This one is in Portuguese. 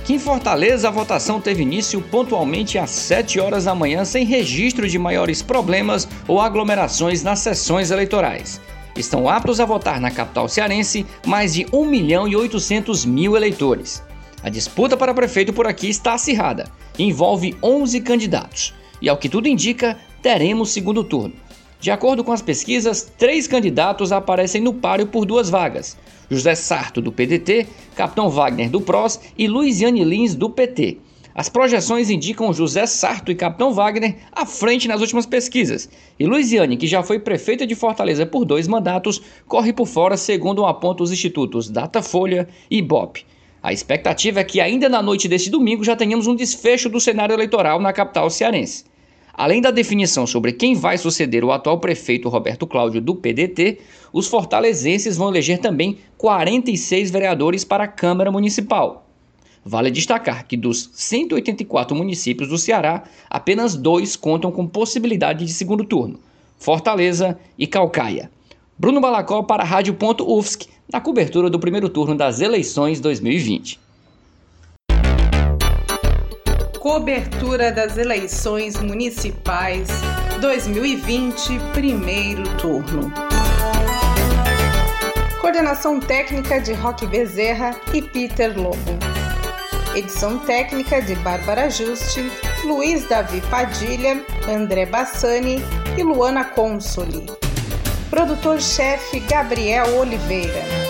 Aqui em Fortaleza, a votação teve início pontualmente às 7 horas da manhã, sem registro de maiores problemas ou aglomerações nas sessões eleitorais. Estão aptos a votar na capital cearense mais de 1 milhão e 800 mil eleitores. A disputa para prefeito por aqui está acirrada envolve 11 candidatos. E ao que tudo indica, teremos segundo turno. De acordo com as pesquisas, três candidatos aparecem no páreo por duas vagas: José Sarto, do PDT, Capitão Wagner, do PROS e Luiziane Lins, do PT. As projeções indicam José Sarto e Capitão Wagner à frente nas últimas pesquisas. E Luiziane, que já foi prefeita de Fortaleza por dois mandatos, corre por fora, segundo apontam os institutos Datafolha e Ibope. A expectativa é que ainda na noite deste domingo já tenhamos um desfecho do cenário eleitoral na capital cearense. Além da definição sobre quem vai suceder o atual prefeito Roberto Cláudio do PDT, os fortalezenses vão eleger também 46 vereadores para a Câmara Municipal. Vale destacar que dos 184 municípios do Ceará, apenas dois contam com possibilidade de segundo turno: Fortaleza e Calcaia. Bruno Balacó para a Rádio.UFSC, na cobertura do primeiro turno das eleições 2020. Cobertura das eleições municipais 2020, primeiro turno. Coordenação técnica de Roque Bezerra e Peter Lobo. Edição técnica de Bárbara Juste, Luiz Davi Padilha, André Bassani e Luana Consoli. Produtor-chefe Gabriel Oliveira.